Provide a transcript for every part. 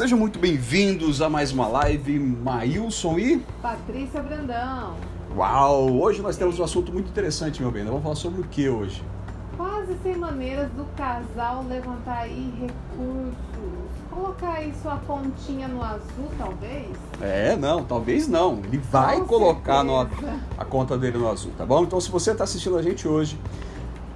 Sejam muito bem-vindos a mais uma live. Maílson e. Patrícia Brandão. Uau! Hoje nós temos um assunto muito interessante, meu bem. Nós vamos falar sobre o que hoje? Quase 100 maneiras do casal levantar aí recursos. Colocar aí sua pontinha no azul, talvez? É, não, talvez não. Ele vai Com colocar no- a conta dele no azul, tá bom? Então, se você está assistindo a gente hoje,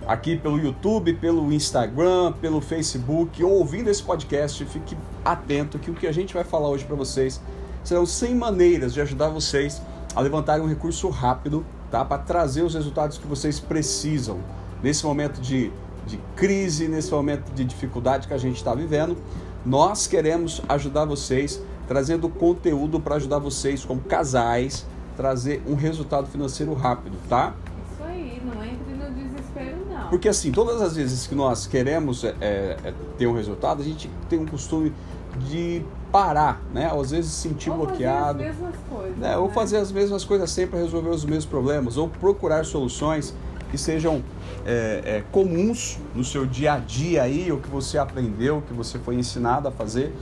aqui pelo YouTube, pelo Instagram, pelo Facebook, ou ouvindo esse podcast, fique atento que o que a gente vai falar hoje para vocês serão 100 maneiras de ajudar vocês a levantarem um recurso rápido, tá? Para trazer os resultados que vocês precisam nesse momento de, de crise, nesse momento de dificuldade que a gente está vivendo. Nós queremos ajudar vocês, trazendo conteúdo para ajudar vocês como casais, trazer um resultado financeiro rápido, tá? Isso aí, não entre no desespero, não. Porque assim, todas as vezes que nós queremos é, é, ter um resultado, a gente tem um costume de parar, né? Às vezes se sentir Ou bloqueado, Fazer as mesmas coisas. né? ou né? fazer as mesmas coisas sempre resolver os mesmos problemas, ou procurar soluções que sejam é, é, comuns no seu dia a dia aí, o que você aprendeu, o que você foi ensinado a fazer.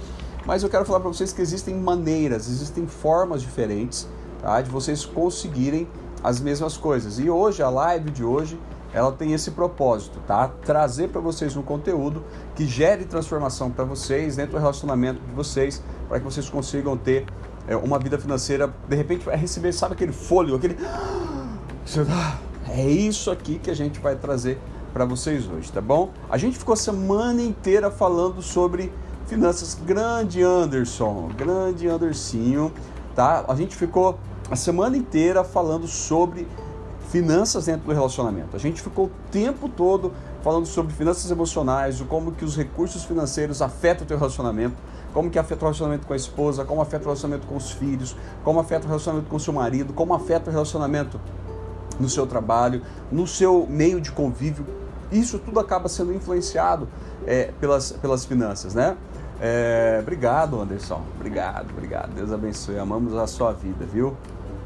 Mas eu quero falar para vocês que existem maneiras, existem formas diferentes tá? de vocês conseguirem as mesmas coisas. E hoje, a live de hoje, ela tem esse propósito, tá? Trazer para vocês um conteúdo que gere transformação para vocês dentro do relacionamento de vocês, para que vocês consigam ter é, uma vida financeira, de repente vai receber, sabe aquele fôlego, aquele tá- é isso aqui que a gente vai trazer para vocês hoje, tá bom? A gente ficou a semana inteira falando sobre finanças. Grande Anderson, grande Andercinho, tá? A gente ficou a semana inteira falando sobre finanças dentro do relacionamento. A gente ficou o tempo todo falando sobre finanças emocionais, o como que os recursos financeiros afetam o teu relacionamento, como que afeta o relacionamento com a esposa, como afeta o relacionamento com os filhos, como afeta o relacionamento com o seu marido, como afeta o relacionamento no seu trabalho, no seu meio de convívio. Isso tudo acaba sendo influenciado é, pelas, pelas finanças, né? É, obrigado, Anderson. Obrigado, obrigado. Deus abençoe. Amamos a sua vida, viu?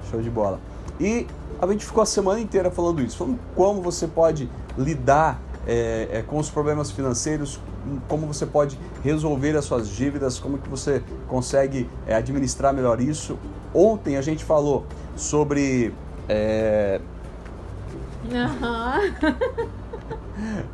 Show de bola. E a gente ficou a semana inteira falando isso, falando como você pode lidar é, é, com os problemas financeiros, como você pode resolver as suas dívidas, como que você consegue é, administrar melhor isso. Ontem a gente falou sobre Aham.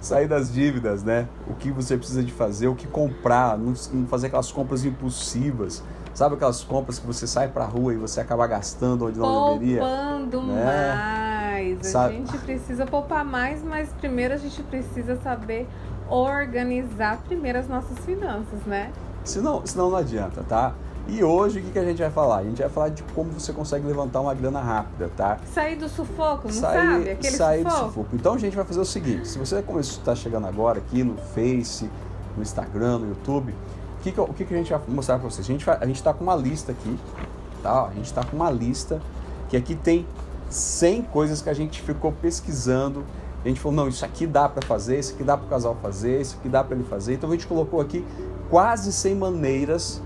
sair das dívidas, né? O que você precisa de fazer, o que comprar, não fazer aquelas compras impulsivas. Sabe aquelas compras que você sai pra rua e você acaba gastando onde não deveria? Poupando né? mais. A Sabe- gente precisa poupar mais, mas primeiro a gente precisa saber organizar primeiro as nossas finanças, né? Senão, senão não adianta, tá? E hoje o que, que a gente vai falar? A gente vai falar de como você consegue levantar uma grana rápida, tá? Sair do sufoco, não sair, sabe? Aquele sair do sufoco. sufoco. Então a gente vai fazer o seguinte: se você está chegando agora aqui no Face, no Instagram, no YouTube, que, que, o que, que a gente vai mostrar para vocês? A gente vai- a gente está com uma lista aqui, tá? A gente está com uma lista que aqui tem 100 coisas que a gente ficou pesquisando. A gente falou, não, isso aqui dá para fazer, isso aqui dá para o casal fazer, isso aqui dá para ele fazer. Então a gente colocou aqui quase 100 maneiras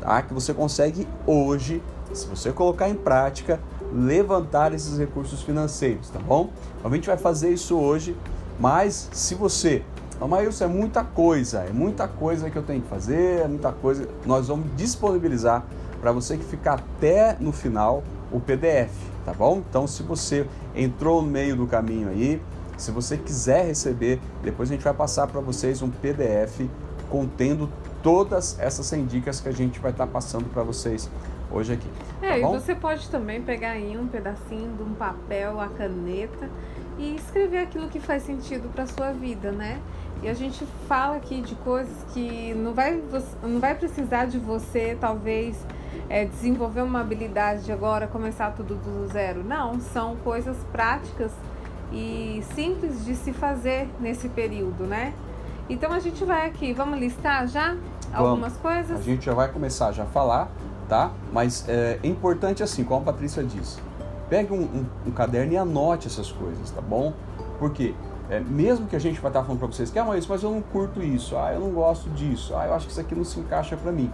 tá? que você consegue hoje, se você colocar em prática, levantar esses recursos financeiros, tá bom? Então a gente vai fazer isso hoje, mas se você, "Ah, mas isso é muita coisa, é muita coisa que eu tenho que fazer, é muita coisa, nós vamos disponibilizar para você que ficar até no final o PDF, tá bom? Então se você entrou no meio do caminho aí, se você quiser receber, depois a gente vai passar para vocês um PDF contendo todas essas 100 dicas que a gente vai estar passando para vocês hoje aqui. É, tá e você pode também pegar aí um pedacinho de um papel, a caneta e escrever aquilo que faz sentido para sua vida, né? E a gente fala aqui de coisas que não vai, não vai precisar de você, talvez, é, desenvolver uma habilidade de agora começar tudo do zero. Não, são coisas práticas e simples de se fazer nesse período, né? Então a gente vai aqui, vamos listar já algumas A coisas? gente já vai começar já a falar, tá? Mas é importante assim, como a Patrícia disse, pegue um, um- um caderno e anote essas coisas, tá bom? Porque é, mesmo que a gente vai estar falando para vocês que, ah, mas, mas eu não curto isso, ah, eu não gosto disso, ah, eu acho que isso aqui não se encaixa para mim.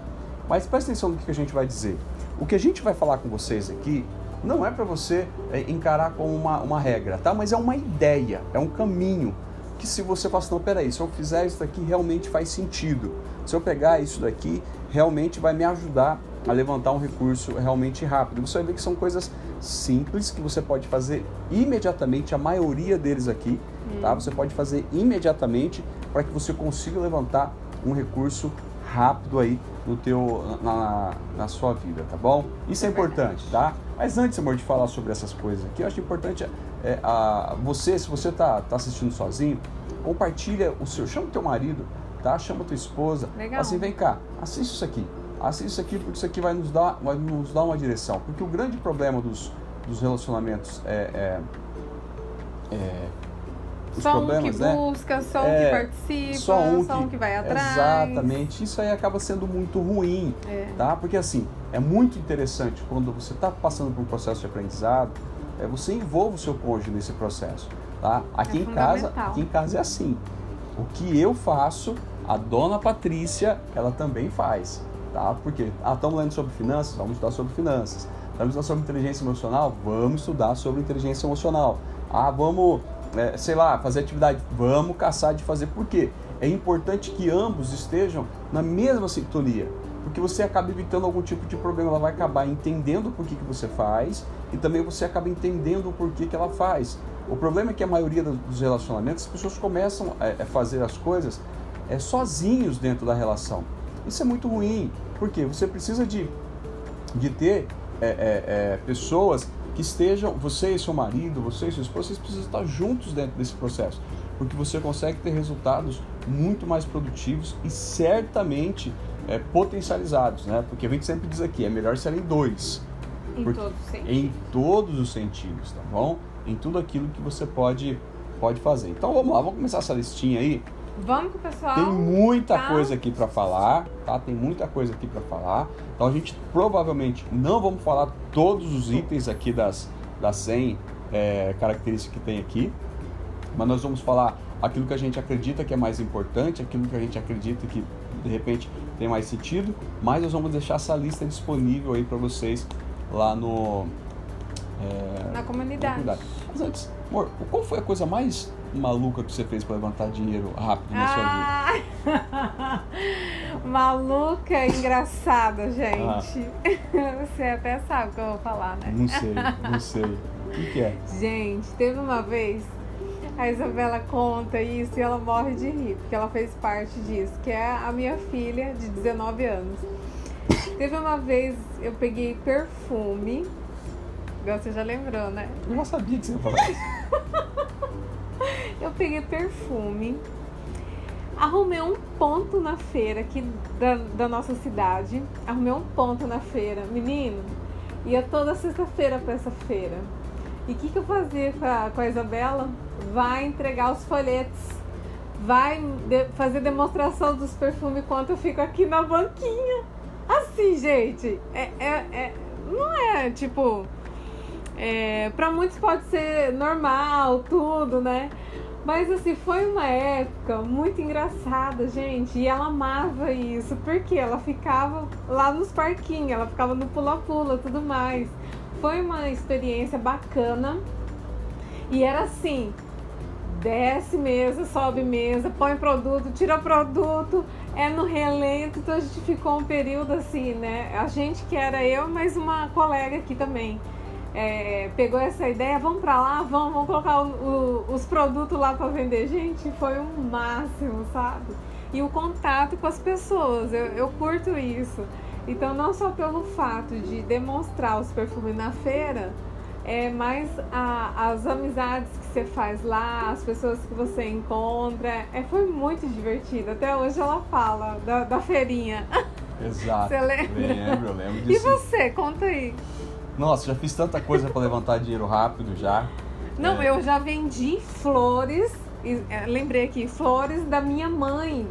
Mas presta atenção no que a gente vai dizer. O que a gente vai falar com vocês aqui não é para você é, encarar como uma, uma regra, tá? Mas é uma ideia, é um caminho que se você fala assim, não, peraí, se eu fizer isso daqui realmente faz sentido. Se eu pegar isso daqui, realmente vai me ajudar a levantar um recurso realmente rápido. Você vai ver que são coisas simples que você pode fazer imediatamente, a maioria deles aqui, tá? Hum. Você pode fazer imediatamente para que você consiga levantar um recurso rápido aí no teu, na, na sua vida, tá bom? Isso é, é importante, tá? Mas antes, amor, de falar sobre essas coisas aqui, eu acho importante é, a, você, se você tá, tá assistindo sozinho, compartilha o seu, chama o teu marido, tá? Chama a tua esposa. Legal. Assim, vem cá, assiste isso aqui. Assiste isso aqui porque isso aqui vai nos dar, vai nos dar uma direção. Porque o grande problema dos, dos relacionamentos é, é, é os só problemas, um que né? busca, só um é, que participa, só um, só um que, que, vai atrás. Exatamente. Isso aí acaba sendo muito ruim, é. tá? Porque assim, é muito interessante quando você está passando por um processo de aprendizado, é, você envolve o seu cônjuge nesse processo, tá? Aqui é em casa, aqui em casa é assim. O que eu faço, a dona Patrícia, ela também faz, tá? Porque ah, estamos lendo sobre finanças, vamos estudar sobre finanças. Estamos estudando sobre inteligência emocional, vamos estudar sobre inteligência emocional. Ah, vamos é, sei lá, fazer atividade, vamos caçar de fazer. Por quê? É importante que ambos estejam na mesma sintonia, porque você acaba evitando algum tipo de problema. Ela vai acabar entendendo por que, que você faz e também você acaba entendendo o porquê que ela faz. O problema é que a maioria dos relacionamentos, as pessoas começam a fazer as coisas é, sozinhos dentro da relação. Isso é muito ruim, porque você precisa de, de ter é, é, é pessoas que estejam, você e seu marido, você e sua esposa, vocês precisam estar juntos dentro desse processo, porque você consegue ter resultados muito mais produtivos e certamente é, potencializados, né? Porque a gente sempre diz aqui, é melhor serem dois. Em todos os sentidos. Em todos os sentidos, tá bom? Em tudo aquilo que você pode, pode fazer. Então vamos lá, vamos começar essa listinha aí. Vamos com o pessoal. Tem muita tá? coisa aqui para falar, tá? Tem muita coisa aqui para falar. Então a gente provavelmente não vamos falar todos os itens aqui das, das 100 é, características que tem aqui, mas nós vamos falar aquilo que a gente acredita que é mais importante, aquilo que a gente acredita que de repente tem mais sentido, mas nós vamos deixar essa lista disponível aí para vocês lá no é, na, comunidade. na comunidade. Mas antes, amor, qual foi a coisa mais maluca que você fez para levantar dinheiro rápido na ah! sua vida? Ah! maluca, engraçada, gente. Ah. Você até sabe o que eu vou falar, né? Não sei, não sei. O que, que é? Gente, teve uma vez a Isabela conta isso e ela morre de rir, porque ela fez parte disso, que é a minha filha de 19 anos. Teve uma vez eu peguei perfume. Você já lembrou, né? Eu já sabia que você ia falar isso. Peguei perfume, arrumei um ponto na feira aqui da, da nossa cidade. Arrumei um ponto na feira. Menino, ia toda sexta-feira para essa feira. E o que, que eu fazia com a, com a Isabela? Vai entregar os folhetos. Vai de, fazer demonstração dos perfumes enquanto eu fico aqui na banquinha. Assim, gente. É, é, é não é tipo. É, para muitos pode ser normal, tudo, né? Mas assim, foi uma época muito engraçada, gente. E ela amava isso, porque ela ficava lá nos parquinhos, ela ficava no pula-pula tudo mais. Foi uma experiência bacana. E era assim: desce mesa, sobe mesa, põe produto, tira produto, é no relento. Então a gente ficou um período assim, né? A gente que era eu, mas uma colega aqui também é, pegou essa ideia, vamos para lá, vamos, vamos colocar o, o, os produtos lá para vender. Gente, foi um máximo, sabe? E o contato com as pessoas, eu, eu curto isso. Então, não só pelo fato de demonstrar os perfumes na feira, é mais a, as amizades que você faz lá, as pessoas que você encontra. É, foi muito divertido. Até hoje ela fala da, da feirinha. Exato. Você lembra? Lembro, lembro disso. E você? Conta aí. Nossa, já fiz tanta coisa para levantar dinheiro rápido já. Não, é. eu já vendi flores, é, lembrei aqui, flores da minha mãe.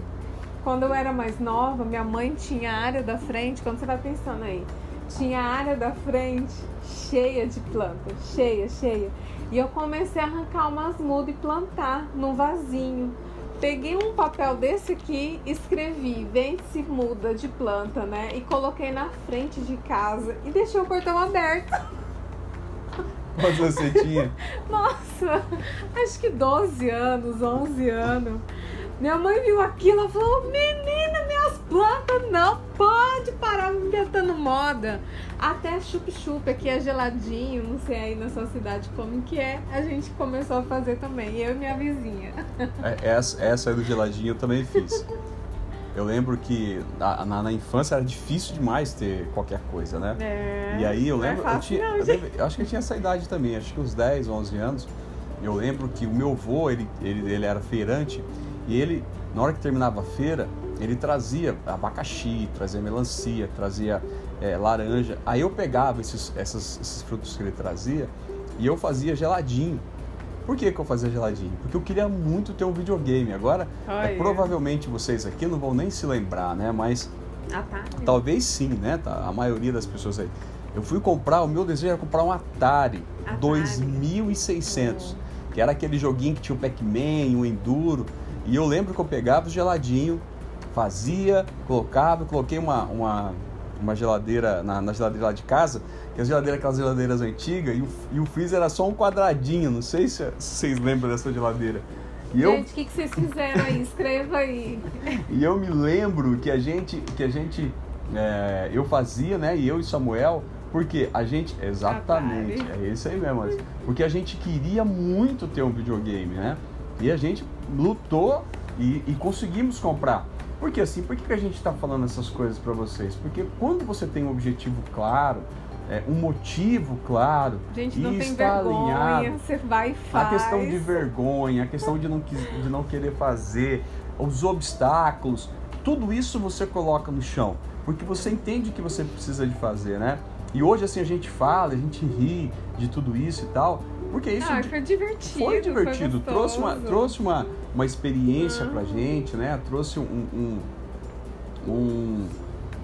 Quando eu era mais nova, minha mãe tinha a área da frente, quando você vai pensando aí, tinha a área da frente cheia de plantas, cheia, cheia. E eu comecei a arrancar umas mudas e plantar num vasinho. Peguei um papel desse aqui, escrevi vende-se muda de planta, né? E coloquei na frente de casa e deixei o portão aberto. Quantos você tinha? Nossa, acho que 12 anos, 11 anos. Minha mãe viu aquilo e falou: Menina, minhas planta não pode parar inventando moda. Até chup-chup aqui é geladinho, não sei aí na sua cidade como que é. A gente começou a fazer também, eu e minha vizinha. É, essa, essa aí do geladinho eu também fiz. Eu lembro que na, na, na, infância era difícil demais ter qualquer coisa, né? É, e aí eu lembro, não é eu, tinha, não, eu, acho que eu tinha essa idade também, acho que uns 10, 11 anos. Eu lembro que o meu avô, ele, ele, ele era feirante e ele, na hora que terminava a feira, ele trazia abacaxi, trazia melancia, trazia é, laranja. Aí eu pegava esses, essas, esses frutos que ele trazia e eu fazia geladinho. Por que, que eu fazia geladinho? Porque eu queria muito ter um videogame. Agora, é, provavelmente vocês aqui não vão nem se lembrar, né? Mas ah, tá. talvez sim, né? Tá, a maioria das pessoas aí. Eu fui comprar, o meu desejo era comprar um Atari, Atari. 2600, oh. que era aquele joguinho que tinha o Pac-Man, o Enduro. E eu lembro que eu pegava o geladinho, fazia, colocava, coloquei uma, uma, uma geladeira na, na geladeira lá de casa, que as geladeiras, aquelas geladeiras antigas, e o, e o freezer era só um quadradinho, não sei se, se vocês lembram dessa geladeira. E gente, o que, que vocês fizeram aí? Escreva aí. e eu me lembro que a gente, que a gente é, eu fazia, né, e eu e Samuel, porque a gente, exatamente, é isso aí mesmo, porque a gente queria muito ter um videogame, né, e a gente lutou e, e conseguimos comprar. Porque assim, por que a gente está falando essas coisas para vocês? Porque quando você tem um objetivo claro, é, um motivo claro gente, e está vergonha, alinhado, você vai e faz. a questão de vergonha, a questão de não, de não querer fazer, os obstáculos, tudo isso você coloca no chão, porque você entende que você precisa de fazer, né? E hoje assim a gente fala, a gente ri de tudo isso e tal, porque isso ah, foi divertido. Foi divertido, foi trouxe uma trouxe uma, uma experiência uhum. pra gente, né? Trouxe um um, um,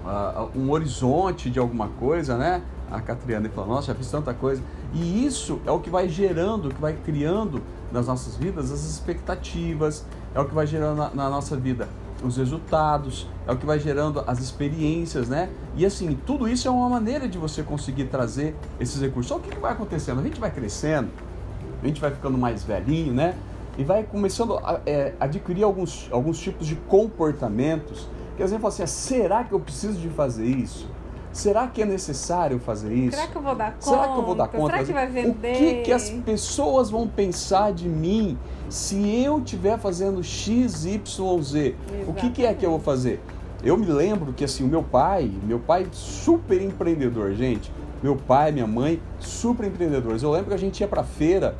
uh, um horizonte de alguma coisa, né? A Catriana falou, nossa, já fiz tanta coisa. E isso é o que vai gerando, que vai criando nas nossas vidas as expectativas, é o que vai gerando na, na nossa vida os resultados, é o que vai gerando as experiências, né? E assim, tudo isso é uma maneira de você conseguir trazer esses recursos. Só o que, que vai acontecendo? A gente vai crescendo, a gente vai ficando mais velhinho, né? E vai começando a é, adquirir alguns, alguns tipos de comportamentos que às vezes fala assim, ah, será que eu preciso de fazer isso? Será que é necessário fazer isso? Será que eu vou dar conta? Será que eu vou dar conta? Será que vai vender? O que, que as pessoas vão pensar de mim se eu estiver fazendo X, Y, Z? O que, que é que eu vou fazer? Eu me lembro que assim, o meu pai, meu pai super empreendedor, gente. Meu pai, minha mãe, super empreendedores. Eu lembro que a gente ia para feira,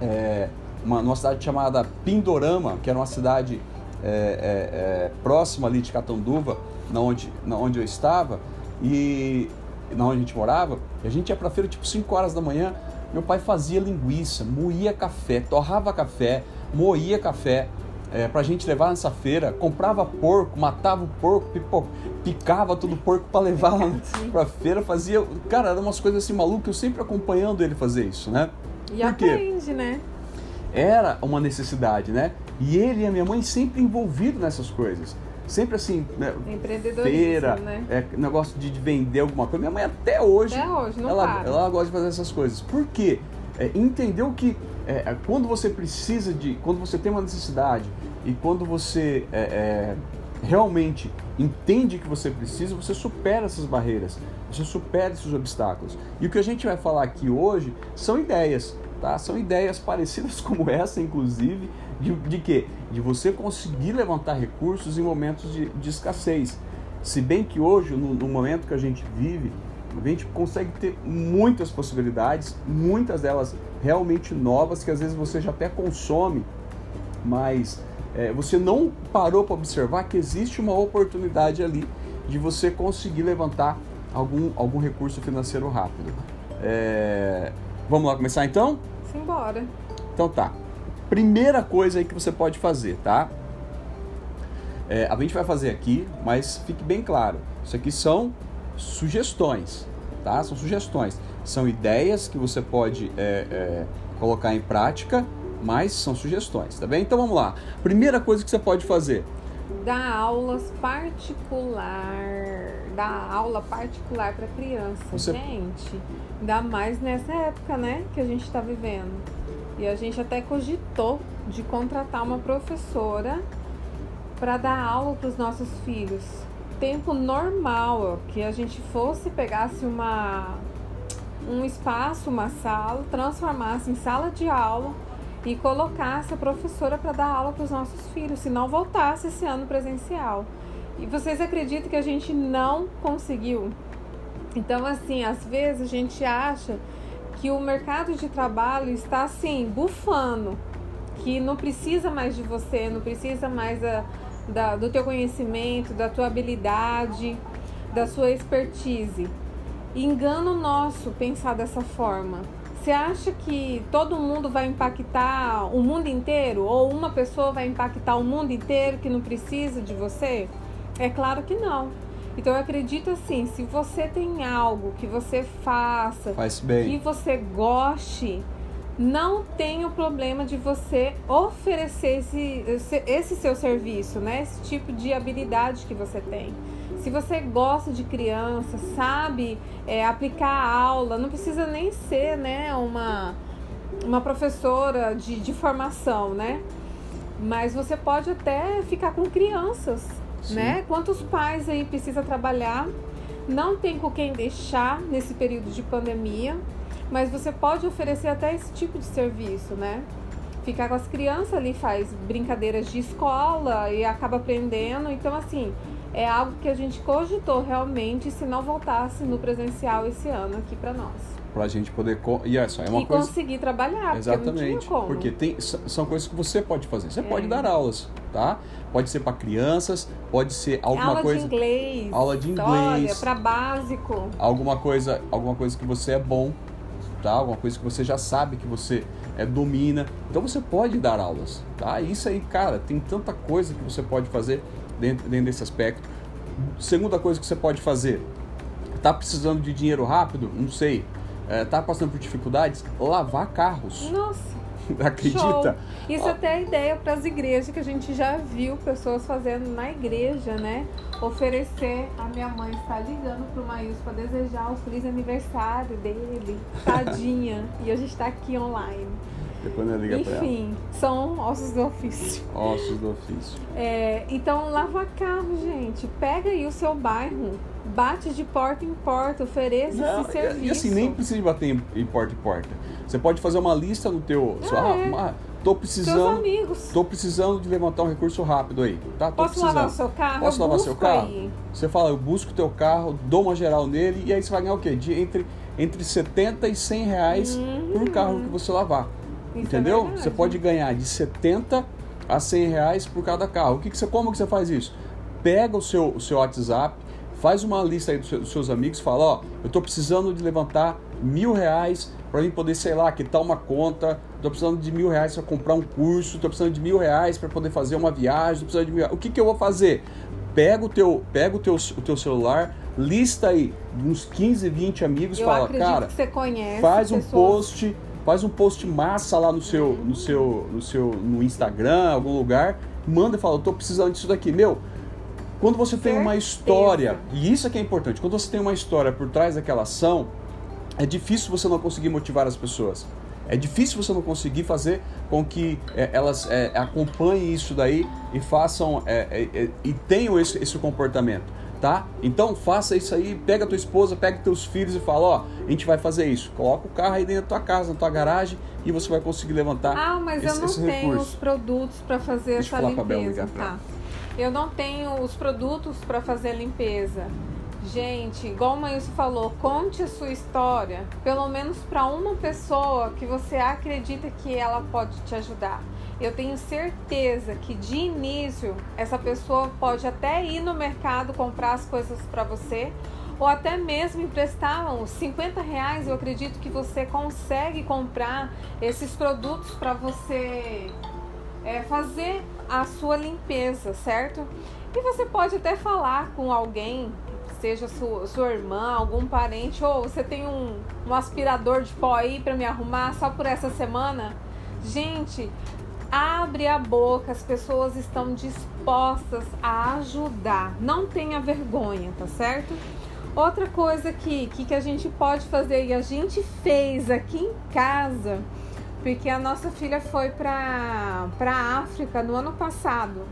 é, uma, numa cidade chamada Pindorama, que era uma cidade é, é, é próxima ali de Catanduva, na onde, na onde eu estava e na onde a gente morava, a gente ia pra feira tipo 5 horas da manhã, meu pai fazia linguiça, moía café, torrava café, moía café é, pra gente levar nessa feira, comprava porco, matava o porco, pipo, picava todo o porco para levar lá pra feira, fazia. Cara, eram umas coisas assim malucas, eu sempre acompanhando ele fazer isso, né? E Por aprende, né? Era uma necessidade, né? E ele e a minha mãe sempre envolvidos nessas coisas sempre assim, né, feira, né? é, negócio de, de, vender alguma coisa. Minha mãe até hoje, até hoje não ela, ela gosta de fazer essas coisas. Por quê? É, entendeu que é, é, quando você precisa de, quando você tem uma necessidade e quando você é, é, realmente entende que você precisa, você supera essas barreiras, você supera esses obstáculos. E o que a gente vai falar aqui hoje são ideias, tá? São ideias parecidas como essa, inclusive, de, de quê? De você conseguir levantar recursos em momentos de, de escassez. Se bem que hoje, no, no, momento que a gente vive, a gente consegue ter muitas possibilidades, muitas delas realmente novas, que às vezes você já até consome, mas é, você não parou para observar que existe uma oportunidade ali de você conseguir levantar algum, algum recurso financeiro rápido. É... Vamos lá começar então? Simbora. Então tá. Primeira coisa aí que você pode fazer, tá? É, a gente vai fazer aqui, mas fique bem claro, isso aqui são sugestões, tá? São sugestões, são ideias que você pode é, é, colocar em prática, mas são sugestões, tá bem? Então vamos lá. Primeira coisa que você pode fazer: dar aulas particular, dar aula particular para criança, você... gente. Ainda mais nessa época, né, que a gente está vivendo. E a gente até cogitou de contratar uma professora para dar aula para os nossos filhos. Tempo normal, que a gente fosse, pegasse uma, um espaço, uma sala, transformasse em sala de aula e colocasse a professora para dar aula para os nossos filhos, se não voltasse esse ano presencial. E vocês acreditam que a gente não conseguiu? Então, assim, às vezes a gente acha que o mercado de trabalho está assim, bufando, que não precisa mais de você, não precisa mais da, da, do teu conhecimento, da tua habilidade, da sua expertise. Engano nosso pensar dessa forma. Você acha que todo mundo vai impactar o mundo inteiro? Ou uma pessoa vai impactar o mundo inteiro que não precisa de você? É claro que não. Então eu acredito assim, se você tem algo que você faça, Faz bem. que você goste, não tem o problema de você oferecer esse, esse, esse seu serviço, né? Esse tipo de habilidade que você tem. Se você gosta de criança, sabe é, aplicar a aula, não precisa nem ser né, uma, uma professora de, de formação, né? Mas você pode até ficar com crianças, Né? Quantos pais aí precisa trabalhar, não tem com quem deixar nesse período de pandemia, mas você pode oferecer até esse tipo de serviço, né? Ficar com as crianças ali faz brincadeiras de escola e acaba aprendendo. Então, assim, é algo que a gente cogitou realmente se não voltasse no presencial esse ano aqui para nós. Pra gente poder. E é só, é uma e coisa. conseguir trabalhar, porque Exatamente. como. Porque tem, são coisas que você pode fazer. Você É. pode dar aulas, tá? Pode ser para crianças, pode ser alguma aula coisa. de inglês. aula de inglês. para básico. alguma coisa, alguma coisa que você é bom, tá? Alguma coisa que você já sabe que você é, domina. Então você pode dar aulas, tá? Isso aí, cara, tem tanta coisa que você pode fazer dentro, dentro desse aspecto. Segunda coisa que você pode fazer, tá precisando de dinheiro rápido? Não sei. É, tá passando por dificuldades? Lavar carros. Nossa. Acredita? Show. Isso Ó. até é ideia para as igrejas que a gente já viu pessoas fazendo na igreja, né? Oferecer. A minha mãe está ligando pro Maílson para desejar o feliz aniversário dele. Tadinha. e a gente está aqui online. Enfim, são ossos do ofício. Ossos do ofício. É, então, lava carro, gente. Pega aí o seu bairro. Bate de porta em porta, ofereça Não, esse e- serviço. E assim, nem precisa de bater em, em porta em porta. Você pode fazer uma lista no teu. Ah, só, ah, é. uma- tô precisando. amigos. Tô precisando de levantar um recurso rápido aí. Tá? Tô Posso precisando. lavar o seu carro? Posso Eu lavar seu carro? aí. Você fala, eu busco o teu carro, dou uma geral nele e aí você vai ganhar o quê? De entre, entre 70 e 100 reais por carro que você lavar. Uhum. Isso é Entendeu? verdade. você pode ganhar de 70 a 100 reais por cada carro. O que, que você, como que você faz isso? Pega o seu, o seu WhatsApp, faz uma lista aí dos seus, amigos, fala, ó, eu tô precisando de levantar mil reais para mim poder, sei lá, quitar uma conta, tô precisando de mil reais para comprar um curso, tô precisando de mil reais para poder fazer uma viagem, tô precisando de mil reais. O que, que eu vou fazer? Pega o teu, pega o teu, o teu celular, lista aí uns 15, 20 amigos, Eu fala, cara, faz um pessoas- post, faz um post massa lá no seu, no seu, no seu, no Instagram, algum lugar, manda e fala, eu tô precisando disso daqui, meu. Quando você tem uma história, e isso é que é importante, quando você tem uma história por trás daquela ação, é difícil você não conseguir motivar as pessoas. É difícil você não conseguir fazer com que é, elas é, acompanhem isso daí e façam é, é, é, e tenham esse, esse comportamento, tá? Então faça isso aí, pega tua esposa, pega teus filhos e fala, ó, a gente vai fazer isso. Coloca o carro aí dentro da tua casa, na tua garagem e você vai conseguir levantar Ah, mas esse, eu não tenho recurso. os produtos para fazer Deixa essa limpeza. Tá. Eu não tenho os produtos para fazer a limpeza. Gente, igual o Maílson falou, conte a sua história, pelo menos para uma pessoa que você acredita que ela pode te ajudar. Eu tenho certeza que de início essa pessoa pode até ir no mercado comprar as coisas para você ou até mesmo emprestar uns 50 reais. Eu acredito que você consegue comprar esses produtos para você é, fazer a sua limpeza, certo? E você pode até falar com alguém, seja sua, sua irmã, algum parente, ou você tem um, um aspirador de pó aí para me arrumar só por essa semana. Gente, abre a boca, as pessoas estão dispostas a ajudar. Não tenha vergonha, tá certo? Outra coisa que, que, que a gente pode fazer e a gente fez aqui em casa porque a nossa filha foi para a África no ano passado.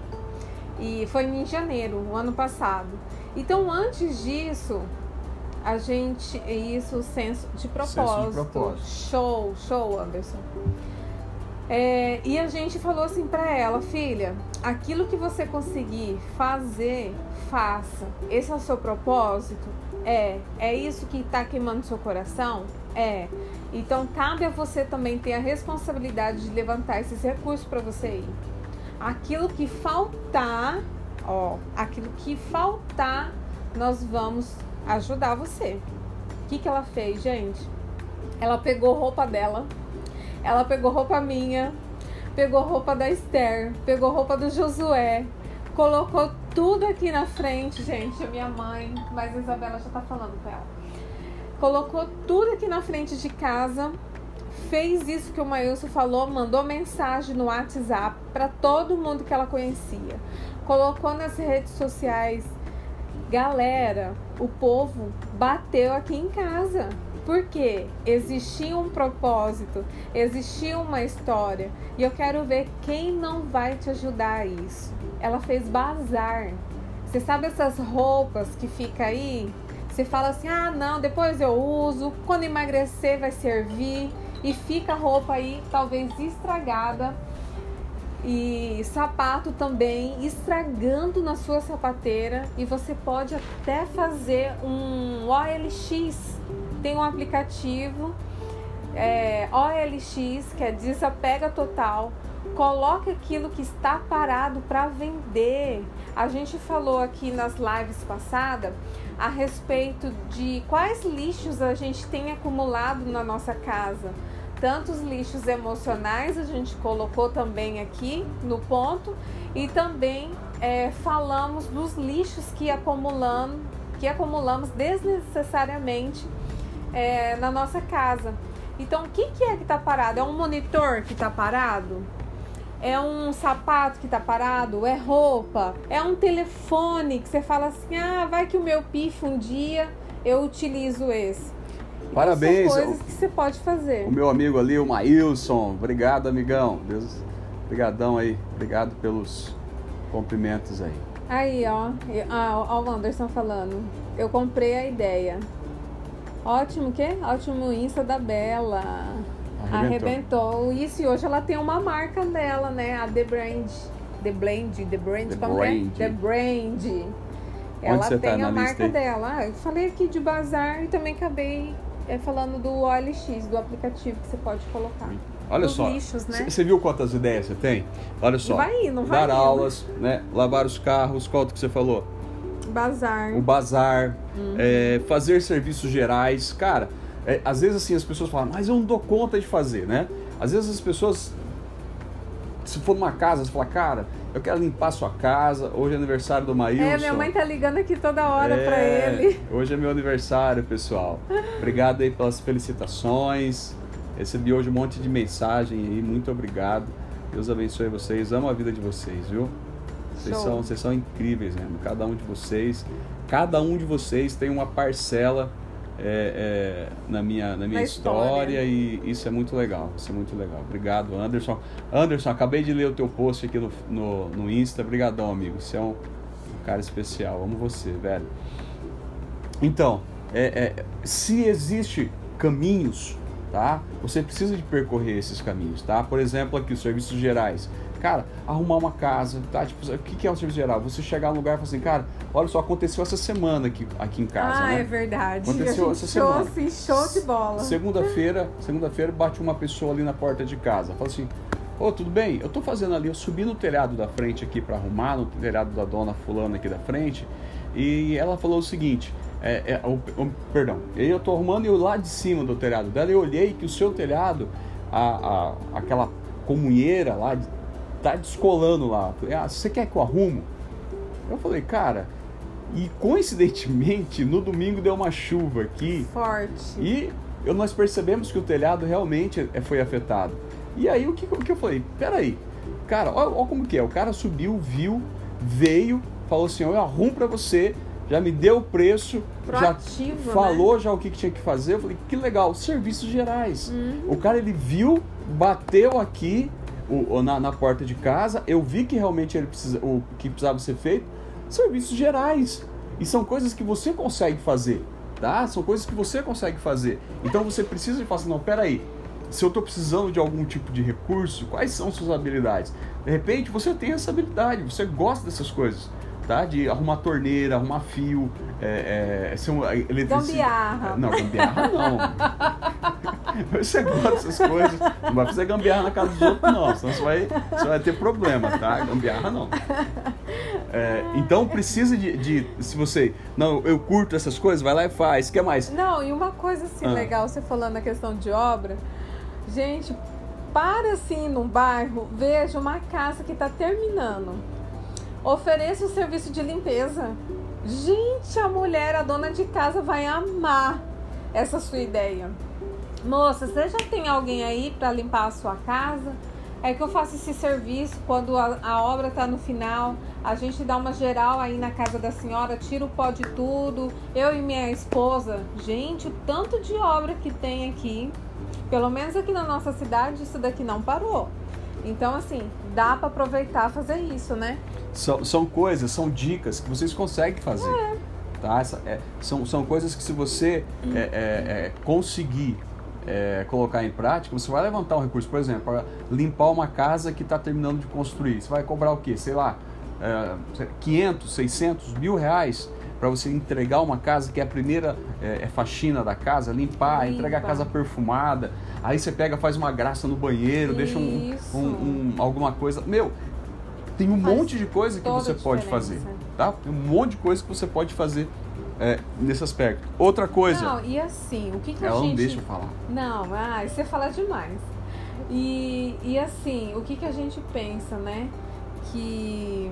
E foi em janeiro, o ano passado. Então, antes disso, a gente. Isso, senso de propósito. Senso de propósito. Show, show, Anderson. É, e a gente falou assim para ela, filha, aquilo que você conseguir fazer, faça. Esse é o seu propósito? É. É isso que está queimando seu coração? É. Então cabe a você também ter a responsabilidade de levantar esses recursos para você ir. Aquilo que faltar, ó, aquilo que faltar, nós vamos ajudar você. O que, que ela fez, gente? Ela pegou roupa dela, ela pegou roupa minha, pegou roupa da Esther, pegou roupa do Josué, colocou tudo aqui na frente, gente. A minha mãe, mas a Isabela já tá falando com ela. Colocou tudo aqui na frente de casa, fez isso que o Maílson falou, mandou mensagem no WhatsApp para todo mundo que ela conhecia. Colocou nas redes sociais. Galera, o povo bateu aqui em casa. Porque existia um propósito, existia uma história. E eu quero ver quem não vai te ajudar a isso. Ela fez bazar. Você sabe essas roupas que fica aí? Você fala assim: "Ah, não, depois eu uso, quando emagrecer vai servir" e fica a roupa aí talvez estragada e sapato também estragando na sua sapateira e você pode até fazer um OLX tem um aplicativo é, OLX, que é desapega total. Coloque aquilo que está parado para vender. A gente falou aqui nas lives passadas a respeito de quais lixos a gente tem acumulado na nossa casa. Tantos lixos emocionais a gente colocou também aqui no ponto e também é, falamos dos lixos que acumulamos, que acumulamos desnecessariamente é, na nossa casa. Então, o que, que é que está parado? É um monitor que está parado? É um sapato que está parado? É roupa? É um telefone que você fala assim: ah, vai que o meu pife um dia eu utilizo esse. Então, Parabéns. São coisas que você pode fazer. O meu amigo ali, o Maílson. Obrigado, amigão. Deus, obrigadão aí. Obrigado pelos cumprimentos aí. Aí, ó. Ah, ó, o Anderson falando. Eu comprei a ideia. Ótimo, o quê? Ótimo Insta da Bela. Arrebentou. Arrebentou. Isso, e hoje ela tem uma marca dela, né? A The Brand. The Blend, The Brand, The como Brand. é? The Brand. Ela tem tá a marca dela. Ah, eu falei aqui de bazar e também acabei é, falando do OLX, do aplicativo que você pode colocar. Olha só, lixos, né? Você viu quantas ideias você tem? Olha só. Vai não vai Dar aulas, né? Lavar os carros, qual que você falou? Bazar. O bazar, uhum. é, fazer serviços gerais. Cara, é, às vezes assim as pessoas falam, mas eu não dou conta de fazer, né? Às vezes as pessoas, se for numa casa, você fala, cara, eu quero limpar a sua casa, hoje é aniversário do Maílson. É, minha mãe tá ligando aqui toda hora é, para ele. Hoje é meu aniversário, pessoal. Obrigado aí pelas felicitações. Recebi hoje um monte de mensagem aí, muito obrigado. Deus abençoe vocês, amo a vida de vocês, viu? Vocês são, vocês são incríveis, né? Cada um de vocês. Cada um de vocês tem uma parcela é, é, na minha, na minha na história, história, e isso é muito legal. Isso é muito legal. Obrigado, Anderson. Anderson, acabei de ler o teu post aqui no, no, no Insta. Obrigadão, amigo. Você é um, um, cara especial. Amo você, velho. Então, é, é, se existe caminhos, tá? Você precisa de percorrer esses caminhos, tá? Por exemplo, aqui os serviços gerais cara, arrumar uma casa, tá? Tipo, o que, é um serviço geral? Você chegar num lugar e falar assim, cara, olha só, aconteceu essa semana aqui, aqui em casa. Ah, né? é verdade. Aconteceu essa semana. Assim, show de bola. Segunda-feira, segunda-feira bate uma pessoa ali na porta de casa. Fala assim, ô, oh, tudo bem? Eu tô fazendo ali, eu subi no telhado da frente aqui para arrumar, no telhado da dona fulana aqui da frente, e ela falou o seguinte, é, é, o, o, perdão, eu tô arrumando e eu lá de cima do telhado dela, eu olhei que o seu telhado, a, a, aquela comunheira lá tá descolando lá. Falei, ah, você quer que eu arrumo? Eu falei, cara, e coincidentemente no domingo deu uma chuva aqui. Forte. E eu, nós percebemos que o telhado realmente é, foi afetado. E aí o que, o que eu falei? Peraí, cara, olha, como que é. O cara subiu, viu, veio, falou assim: eu arrumo para você, já me deu o preço, Proativo, já falou né? já o que, que, tinha que fazer. Eu falei, que legal, serviços gerais. Uhum. O cara ele viu, bateu aqui, o, na, na porta de casa, eu vi que realmente ele precisa, o que precisava ser feito, serviços gerais. E são coisas que você consegue fazer, tá? São coisas que você consegue fazer. Então você precisa de falar assim, não, peraí, se eu estou precisando de algum tipo de recurso, quais são suas habilidades? De repente você tem essa habilidade, você gosta dessas coisas tá? De arrumar torneira, arrumar fio, é, é, ser um eletricista. Gambiarra. Não, gambiarra não. você gosta dessas coisas, não vai fazer gambiarra na casa dos outros, não, senão você vai, você vai ter problema, tá? Gambiarra não. É, então precisa de, de, se você, não, eu curto essas coisas, vai lá e faz, quer mais? Não, e uma coisa assim ah. legal, você falando na questão de obra, gente, para assim num bairro, veja uma casa que está terminando Ofereça o serviço de limpeza. Gente, a mulher, a dona de casa vai amar essa sua ideia. Moça, você já tem alguém aí para limpar a sua casa? É que eu faço esse serviço quando a, a obra está no final. A gente dá uma geral aí na casa da senhora, tira o pó de tudo. Eu e minha esposa. Gente, o tanto de obra que tem aqui. Pelo menos aqui na nossa cidade, isso daqui não parou. Então, assim, dá para aproveitar fazer isso, né? São, são coisas, são dicas que vocês conseguem fazer. É. Tá? Essa, é, são, são coisas que se você é, é, é conseguir é, colocar em prática, você vai levantar um recurso, por exemplo, para limpar uma casa que está terminando de construir. Você vai cobrar o quê? Sei lá, é, 500, 600, mil reais para você entregar uma casa que é a primeira é, é faxina da casa, limpar, Limpa. entregar a casa perfumada. Aí você pega, faz uma graça no banheiro, Isso. deixa um, um, um, alguma coisa. Meu, tem um Faz monte de coisa que você pode fazer, tá? Tem um monte de coisa que você pode fazer é, nesse aspecto. Outra coisa. Não, e assim, o que, que ela a gente. não deixa eu falar. Não, ah, você fala demais. E, e assim, o que, que a gente pensa, né? Que,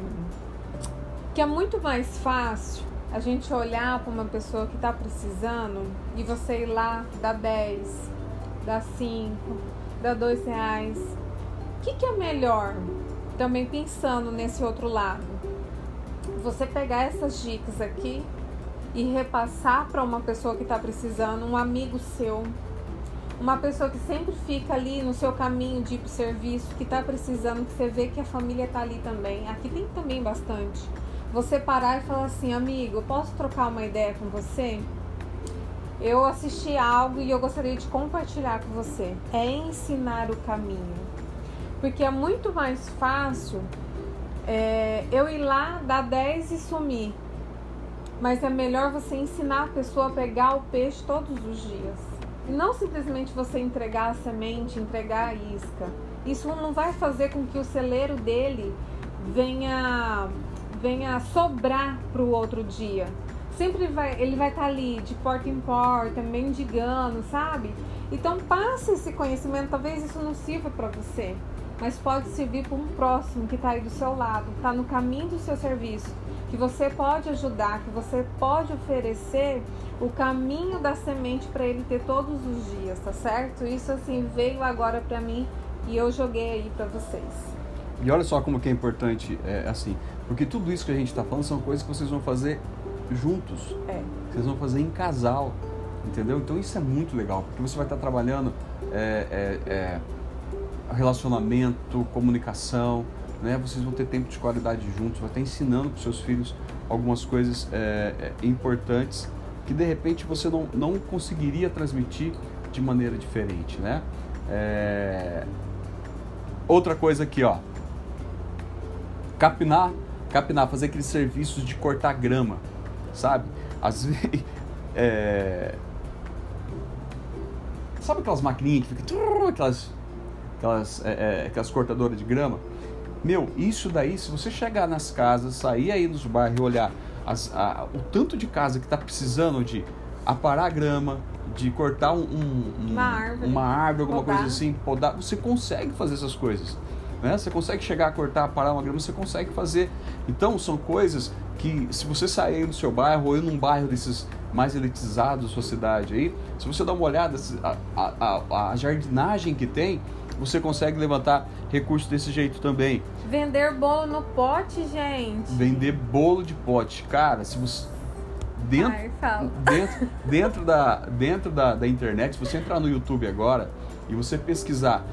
que é muito mais fácil a gente olhar para uma pessoa que está precisando e você ir lá, dar 10, dar 5, dar 2 reais. O que, que é melhor? Também pensando nesse outro lado, você pegar essas dicas aqui e repassar para uma pessoa que está precisando, um amigo seu, uma pessoa que sempre fica ali no seu caminho de ir serviço, que está precisando, que você vê que a família está ali também. Aqui tem também bastante. Você parar e falar assim, amigo, posso trocar uma ideia com você? Eu assisti algo e eu gostaria de compartilhar com você. É ensinar o caminho. Porque é muito mais fácil é, eu ir lá, dar 10 e sumir. Mas é melhor você ensinar a pessoa a pegar o peixe todos os dias. E não simplesmente você entregar a semente, entregar a isca. Isso não vai fazer com que o celeiro dele venha, venha sobrar para o outro dia. Sempre vai, ele vai estar tá ali de porta em porta, mendigando, sabe? Então passe esse conhecimento, talvez isso não sirva para você mas pode servir para um próximo que está aí do seu lado, está no caminho do seu serviço, que você pode ajudar, que você pode oferecer o caminho da semente para ele ter todos os dias, tá certo? Isso assim veio agora para mim e eu joguei aí para vocês. E olha só como que é importante, é, assim, porque tudo isso que a gente está falando são coisas que vocês vão fazer juntos. É. Vocês vão fazer em casal, entendeu? Então isso é muito legal, porque você vai estar trabalhando é, é, é relacionamento, comunicação, né? Vocês vão ter tempo de qualidade juntos, vai estar ensinando para seus filhos algumas coisas é, importantes que de repente você não, não conseguiria transmitir de maneira diferente, né? É... Outra coisa aqui, ó, capinar, capinar, fazer aqueles serviços de cortar grama, sabe? Vezes, é... sabe aquelas maquininhas que ficam aquelas aquelas, é, é, aquelas cortadoras de grama. Meu, isso daí, se você chegar nas casas, sair aí nos bairros e olhar as, a, o tanto de casa que está precisando de aparar grama, de cortar um, um, uma árvore, uma árvore alguma podar. coisa assim, podar, você consegue fazer essas coisas. Né? Você consegue chegar a cortar, parar uma grama, você consegue fazer. Então, são coisas que, se você sair do seu bairro ou ir num bairro desses mais elitizados da sua cidade aí, se você dá uma olhada, a, a, a, a jardinagem que tem, você consegue levantar recursos desse jeito também. Vender bolo no pote, gente. Vender bolo de pote. Cara, se você. Dentro, Ai, dentro, dentro, da, dentro da, da internet, se você entrar no YouTube agora e você pesquisar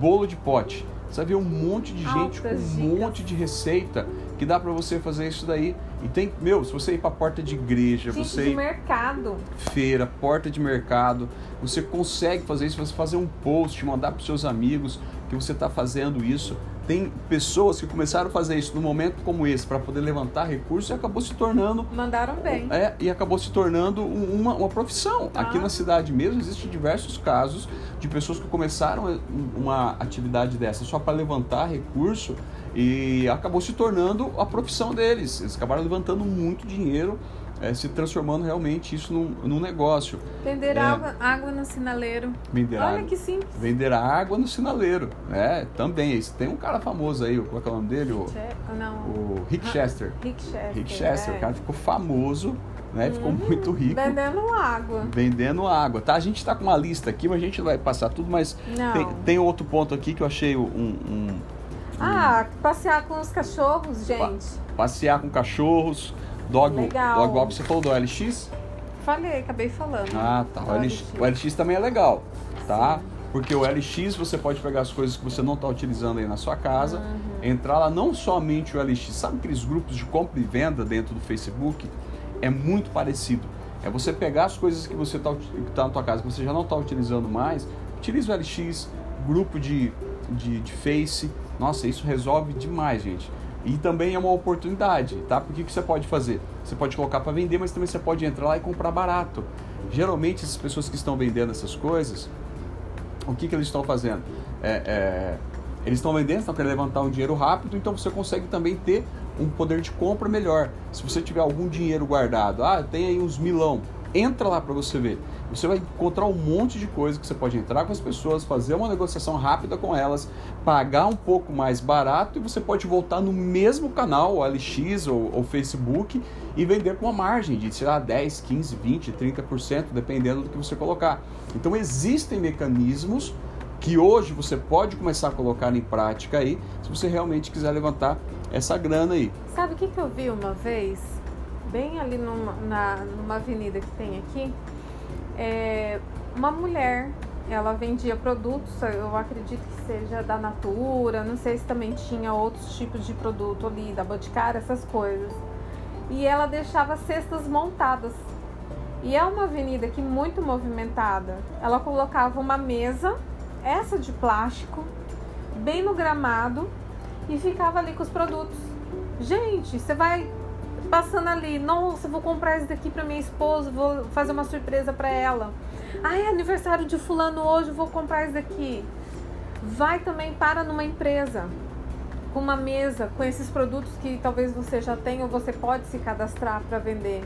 bolo de pote, Você vai ver um monte de gente Altas com um dicas. monte de receita que dá para você fazer isso daí. E tem, meu, se você ir para porta de igreja, Gente você de mercado. feira, porta de mercado, você consegue fazer isso, você fazer um post, mandar para seus amigos que você está fazendo isso. Tem pessoas que começaram a fazer isso num momento como esse para poder levantar recursos e acabou se tornando Mandaram bem. é, e acabou se tornando um- uma, uma profissão. Tá. Aqui na cidade mesmo existem diversos casos de pessoas que começaram uma atividade dessa só para levantar recurso e acabou se tornando a profissão deles. Eles acabaram levantando muito dinheiro, é, se transformando realmente isso num, num negócio. Vender É. água, água no sinaleiro. Vender Olha água, que simples. vender água no sinaleiro, né? Também. Tem um cara famoso aí, qual é que é o nome dele? O, Che- Não. o Rick Chester. Rick Chester. Rick Chester, é. o cara ficou famoso, né? Ficou Uhum. muito rico. Vendendo água. vendendo água, tá? A gente está com uma lista aqui, mas a gente não vai passar tudo, mas tem, tem outro ponto aqui que eu achei um, um- Ah, passear com os cachorros, gente. passear com cachorros, dog, Legal. dog walk, você falou do LX? Falei, acabei falando. Ah, tá. O LX, o LX também é legal, tá? Porque o LX você pode pegar as coisas que você não está utilizando aí na sua casa, Uhum. entrar lá, não somente o LX, sabe aqueles grupos de compra e venda dentro do Facebook? É muito parecido. É você pegar as coisas que você está tá na tua casa, que você já não está utilizando mais, utiliza o LX, grupo de, de, de Face. Nossa, isso resolve demais, gente. E também é uma oportunidade, tá? Porque o que você pode fazer? Você pode colocar para vender, mas também você pode entrar lá e comprar barato. Geralmente, essas pessoas que estão vendendo essas coisas, o que, que eles estão fazendo? É, é, eles estão vendendo, estão querendo levantar um dinheiro rápido, então você consegue também ter um poder de compra melhor. Se você tiver algum dinheiro guardado, ah, tem aí uns milão, entra lá para você ver. Você vai encontrar um monte de coisa que você pode entrar com as pessoas, fazer uma negociação rápida com elas, pagar um pouco mais barato e você pode voltar no mesmo canal, o LX ou, ou Facebook, e vender com uma margem de, sei lá, 10, 15, 20, 30%, dependendo do que você colocar. Então existem mecanismos que hoje você pode começar a colocar em prática aí, se você realmente quiser levantar essa grana aí. Sabe o que, que eu vi uma vez? Bem ali numa, na, numa avenida que tem aqui. É, uma mulher, ela vendia produtos, eu acredito que seja da Natura, não sei se também tinha outros tipos de produto ali, da Boticário, essas coisas. E ela deixava cestas montadas. E é uma avenida aqui muito movimentada. Ela colocava uma mesa, essa de plástico, bem no gramado e ficava ali com os produtos. Gente, você vai passando ali, nossa, vou comprar esse daqui para minha esposa, vou fazer uma surpresa para ela. Ah, é aniversário de fulano hoje, vou comprar esse daqui. Vai também para numa empresa com uma mesa com esses produtos que talvez você já tenha ou você pode se cadastrar para vender.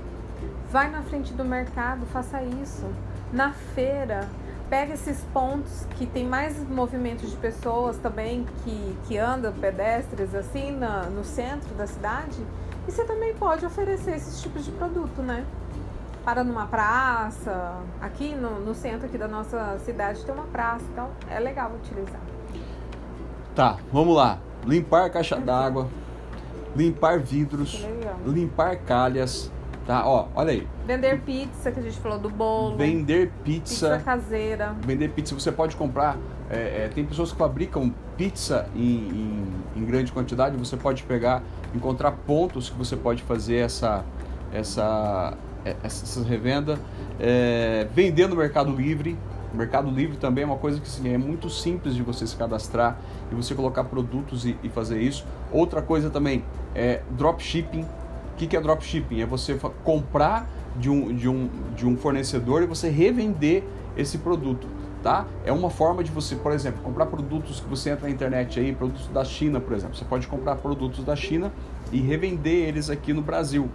Vai na frente do mercado, faça isso. Na feira, pega esses pontos que tem mais movimentos de pessoas também que, que andam, pedestres, assim, na, no centro da cidade. E você também pode oferecer esses tipos de produto, né? Para numa praça, aqui no, no centro aqui da nossa cidade tem uma praça, então é legal utilizar. Tá, vamos lá. Limpar caixa d'água, limpar vidros, limpar calhas, tá? Ó, olha aí. Vender pizza, que a gente falou do bolo, Vender pizza pizza, caseira. vender pizza, você pode comprar. é, é, tem pessoas que fabricam pizza em, em, em grande quantidade. Você pode pegar, encontrar pontos que você pode fazer essa essa é, essa, essa revenda. É, vender no Mercado Livre. O Mercado Livre também é uma coisa que assim, é muito simples de você se cadastrar e você colocar produtos e, e fazer isso. Outra coisa também é dropshipping. Que, que é dropshipping? É você comprar de um, de, um, de um fornecedor e você revender esse produto. Tá? É uma forma de você, por exemplo, comprar produtos que você entra na internet aí, produtos da China, por exemplo. Você pode comprar produtos da China e revender eles aqui no Brasil.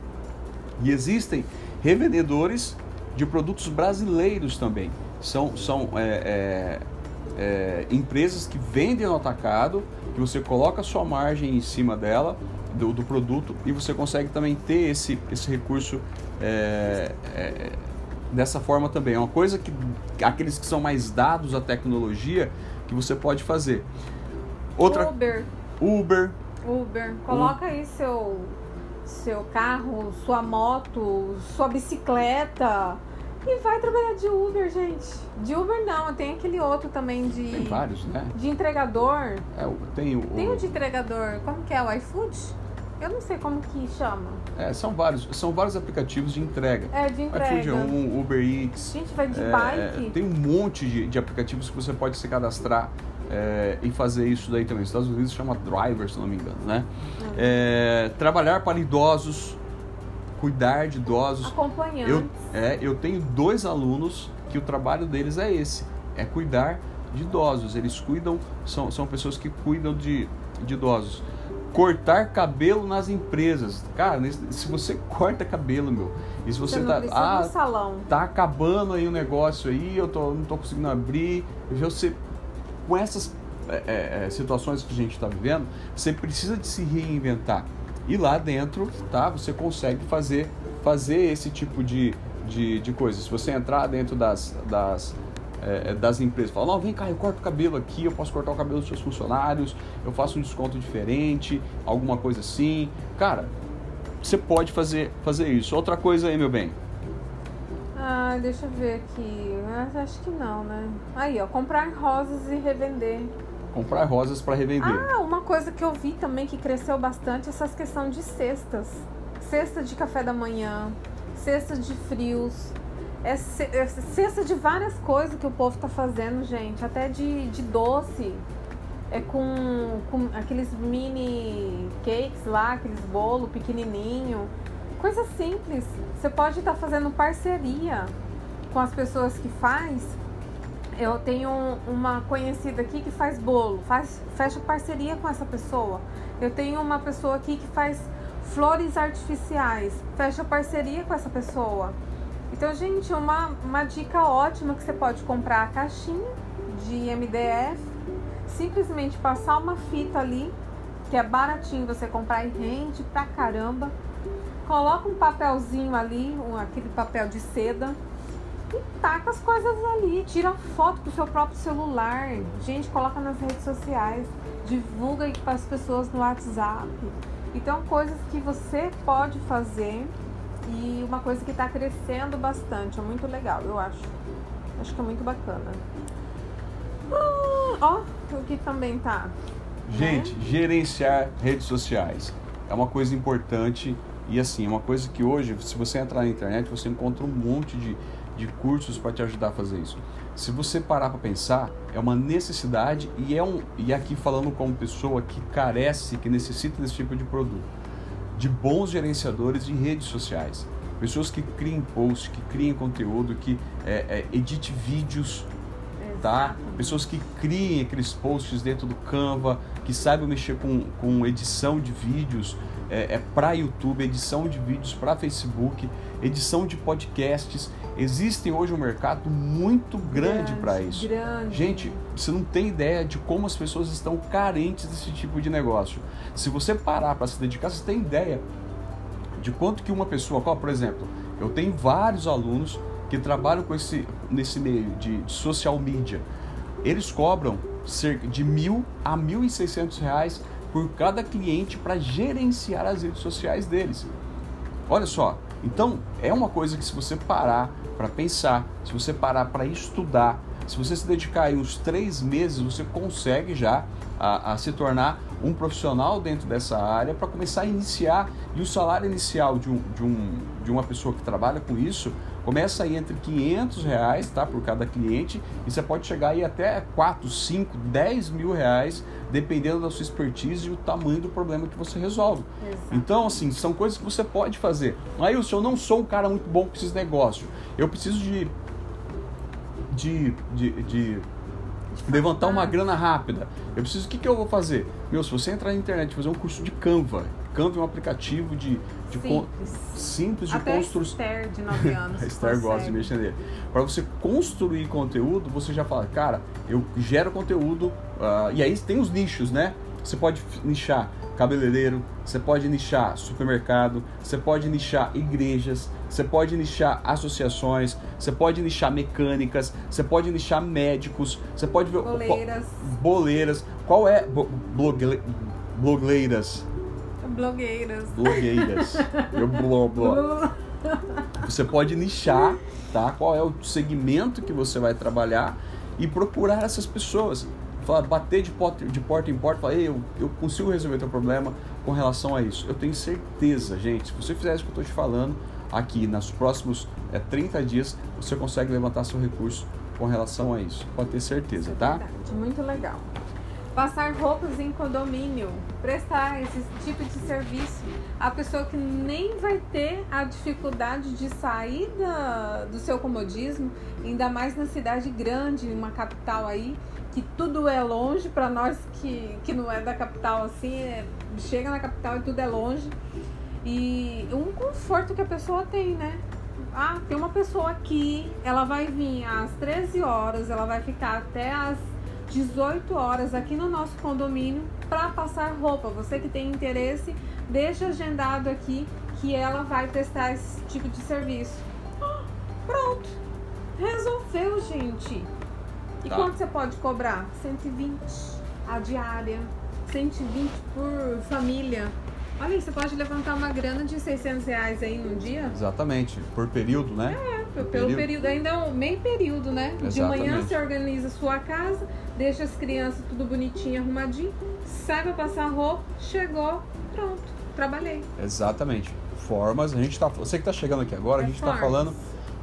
E existem revendedores de produtos brasileiros também. São, são é, é, é, empresas que vendem no atacado, que você coloca sua margem em cima dela, do, do produto, e você consegue também ter esse, esse recurso é, é, dessa forma também. É uma coisa que aqueles que são mais dados à tecnologia que você pode fazer. Outra Uber, Uber, Uber. Coloca aí seu, seu carro, sua moto, sua bicicleta. E vai trabalhar de Uber, gente. De Uber não, tem aquele outro também de. Tem vários, né? De entregador. É, tem o. Tem o de entregador. Como que é? O iFood? Eu não sei como que chama. É, são vários, são vários aplicativos de entrega. É, de entrega. iFood é um, Uber Eats. Gente, vai de é, bike. Tem um monte de, de aplicativos que você pode se cadastrar é, e fazer isso daí também. Nos Estados Unidos chama Driver, se não me engano, né? Uhum. É, trabalhar para idosos, cuidar de idosos. Acompanhantes. Eu, é, eu tenho dois alunos que o trabalho deles é esse, é cuidar de idosos. Eles cuidam, são, são pessoas que cuidam de, de idosos cortar cabelo nas empresas. Cara, se você corta cabelo, meu, e se você, você tá, ah, salão. tá acabando aí o negócio aí, eu tô, não tô conseguindo abrir, você com essas é, é, situações que a gente está vivendo, você precisa de se reinventar. E lá dentro, tá, você consegue fazer fazer esse tipo de, de, de coisa. Se você entrar dentro das, das é, é, das empresas. Falam, não, vem cá, eu corto o cabelo aqui, eu posso cortar o cabelo dos seus funcionários, eu faço um desconto diferente, alguma coisa assim. Cara, você pode fazer, fazer isso. Outra coisa aí, meu bem. Ah, deixa eu ver aqui. Mas acho que não, né? Aí, ó, comprar rosas e revender. Comprar rosas para revender. Ah, uma coisa que eu vi também que cresceu bastante, essas questões de cestas. Cesta de café da manhã, cesta de frios, é, é cesta de várias coisas que o povo tá fazendo, gente. Até de, de doce. É com, com aqueles mini cakes lá, aqueles bolo pequenininho. Coisa simples. Você pode estar tá fazendo parceria com as pessoas que faz. Eu tenho uma conhecida aqui que faz bolo, faz, fecha parceria com essa pessoa. Eu tenho uma pessoa aqui que faz flores artificiais, fecha parceria com essa pessoa. Então, gente, uma, uma dica ótima que você pode comprar a caixinha de MDF, simplesmente passar uma fita ali, que é baratinho você comprar e rende pra caramba. Coloca um papelzinho ali, um, aquele papel de seda, e taca as coisas ali. Tira foto com o seu próprio celular. Gente, coloca nas redes sociais. Divulga para as pessoas no WhatsApp. Então, coisas que você pode fazer e uma coisa que está crescendo bastante, é muito legal, eu acho. Acho que é muito bacana. Ah, ó, o que também tá. Gente, né? gerenciar redes sociais é uma coisa importante e assim, é uma coisa que hoje, se você entrar na internet, você encontra um monte de, de cursos para te ajudar a fazer isso. Se você parar para pensar, é uma necessidade e é um e aqui falando como pessoa que carece, que necessita desse tipo de produto de bons gerenciadores de redes sociais. Pessoas que criem posts, que criem conteúdo, que é, é, edite vídeos, tá? Pessoas que criem aqueles posts dentro do Canva, que saibam mexer com, com edição de vídeos é, é para YouTube, edição de vídeos para Facebook, edição de podcasts. Existem hoje um mercado muito grande, grande para isso. Grande. Gente, você não tem ideia de como as pessoas estão carentes desse tipo de negócio. Se você parar para se dedicar, você tem ideia de quanto que uma pessoa, qual, por exemplo, eu tenho vários alunos que trabalham com esse nesse meio de, de social media. Eles cobram cerca de mil a mil e seiscentos reais por cada cliente para gerenciar as redes sociais deles. Olha só, então é uma coisa que se você parar para pensar, se você parar para estudar, se você se dedicar aí uns três meses, você consegue já a, a se tornar um profissional dentro dessa área para começar a iniciar. E o salário inicial de, um, de, um, de uma pessoa que trabalha com isso começa aí entre 500 reais tá, por cada cliente e você pode chegar aí até 4, 5, 10 mil reais dependendo da sua expertise e o tamanho do problema que você resolve. Exato. Então, assim, são coisas que você pode fazer. Aí, eu não sou um cara muito bom com esses negócios. Eu preciso de, de, de, de levantar uma grana rápida. Eu preciso, o que, que eu vou fazer? Meu, se você entrar na internet e fazer um curso de Canva, Canva é um aplicativo de, de simples. Simples de construção. De 9 anos. a Esther gosta de mexer nele. Para você construir conteúdo, você já fala, cara, eu gero conteúdo, uh, e aí tem os nichos, né? Você pode nichar cabeleireiro, você pode nichar supermercado, você pode nichar igrejas, você pode nichar associações, você pode nichar mecânicas, você pode nichar médicos, você pode ver boleiras. Boleiras. Qual é blogue, blogueiras? Blogueiras. Blogueiras. Eu blo, blo. Você pode nichar, tá? Qual é o segmento que você vai trabalhar e procurar essas pessoas. Falar, bater de porta, de porta em porta, falar, eu, eu consigo resolver teu problema com relação a isso. Eu tenho certeza, gente, se você fizer isso que eu estou te falando, aqui nos próximos é, 30 dias, você consegue levantar seu recurso com relação a isso. Pode ter certeza, isso é tá? Verdade. Muito legal. Passar roupas em condomínio, prestar esse tipo de serviço. A pessoa que nem vai ter a dificuldade de sair da, do seu comodismo, ainda mais na cidade grande, uma capital aí, que tudo é longe, para nós que, que não é da capital assim, é, chega na capital e tudo é longe. E um conforto que a pessoa tem, né? Ah, tem uma pessoa aqui, ela vai vir às 13 horas, ela vai ficar até às 18 horas aqui no nosso condomínio para passar roupa. Você que tem interesse, deixa agendado aqui que ela vai prestar esse tipo de serviço. pronto. Resolveu, gente. E tá. quanto você pode cobrar? 120 a diária, 120 por família. Olha aí, você pode levantar uma grana de 600 reais aí num dia? Exatamente, por período, né? É, pelo período, período ainda é um meio período, né? Exatamente. De manhã você organiza a sua casa, deixa as crianças tudo bonitinho, arrumadinho, sai pra passar roupa, chegou, pronto, trabalhei. Exatamente. Formas, a gente tá. Você que tá chegando aqui agora, é a gente está falando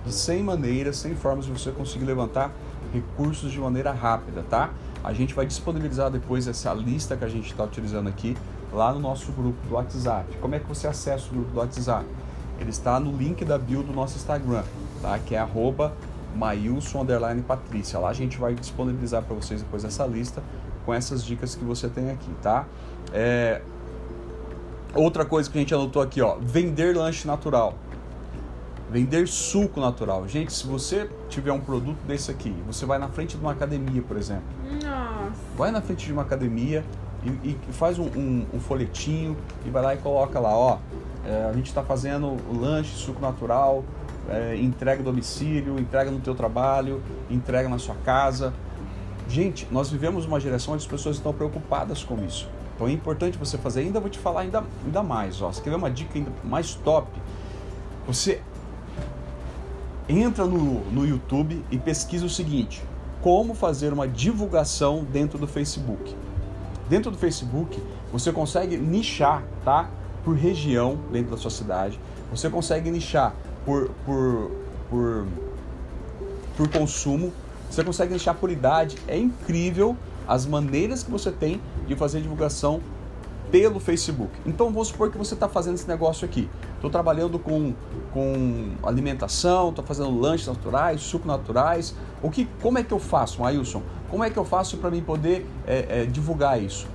de 100 maneiras, 100 formas de você conseguir levantar recursos de maneira rápida, tá? A gente vai disponibilizar depois essa lista que a gente está utilizando aqui lá no nosso grupo do WhatsApp. Como é que você acessa o grupo do WhatsApp? Ele está no link da bio do nosso Instagram, tá? Que é arroba Patrícia. Lá a gente vai disponibilizar para vocês depois essa lista com essas dicas que você tem aqui, tá? É... Outra coisa que a gente anotou aqui, ó, vender lanche natural. Vender suco natural. Gente, se você tiver um produto desse aqui, você vai na frente de uma academia, por exemplo. Nossa. Vai na frente de uma academia e, e faz um, um, um, folhetinho e vai lá e coloca lá, ó, é, a gente está fazendo lanche, suco natural, é, entrega domicílio, entrega no teu trabalho, entrega na sua casa. Gente, nós vivemos uma geração onde as pessoas estão preocupadas com isso. Então é importante você fazer. Ainda vou te falar ainda, ainda mais. Ó. Você quer ver uma dica ainda mais top? Você entra no, no YouTube e pesquisa o seguinte: como fazer uma divulgação dentro do Facebook. Dentro do Facebook, você consegue nichar, tá? Por região dentro da sua cidade. Você consegue nichar por, por, por, por consumo. Você consegue nichar por idade. É incrível as maneiras que você tem de fazer divulgação pelo Facebook. Então vamos supor que você está fazendo esse negócio aqui. Estou trabalhando com, com alimentação, estou fazendo lanches naturais, suco naturais. O que, como é que eu faço, Ailson? Como é que eu faço para mim poder é, é, divulgar isso?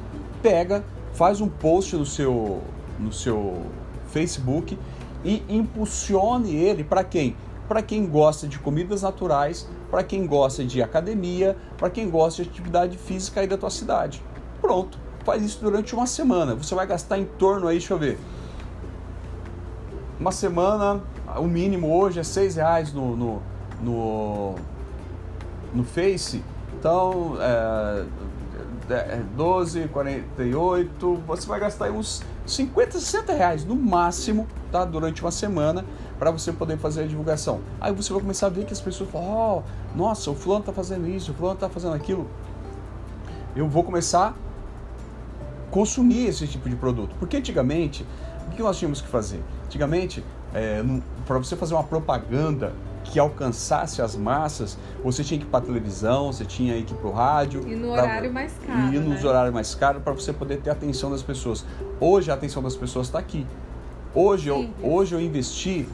Pega, faz um post no seu, no seu Facebook e impulsione ele para quem? Para quem gosta de comidas naturais, para quem gosta de academia, para quem gosta de atividade física aí da tua cidade. Pronto, faz isso durante uma semana. Você vai gastar em torno aí, deixa eu ver. Uma semana, o mínimo hoje é seis reais no, no, no, no Face então, é, 12, 48, você vai gastar uns 50, 60 reais no máximo, tá? Durante uma semana para você poder fazer a divulgação. Aí você vai começar a ver que as pessoas falam, oh, nossa, o fulano tá fazendo isso, o fulano tá fazendo aquilo. Eu vou começar a consumir esse tipo de produto. Porque antigamente, o que nós tínhamos que fazer? Antigamente, é, para você fazer uma propaganda que alcançasse as massas, você tinha que ir para televisão, você tinha que ir para o rádio. E no horário mais caro. E nos né? horários mais caros para você poder ter a atenção das pessoas. Hoje a atenção das pessoas está aqui. Hoje eu, hoje eu investi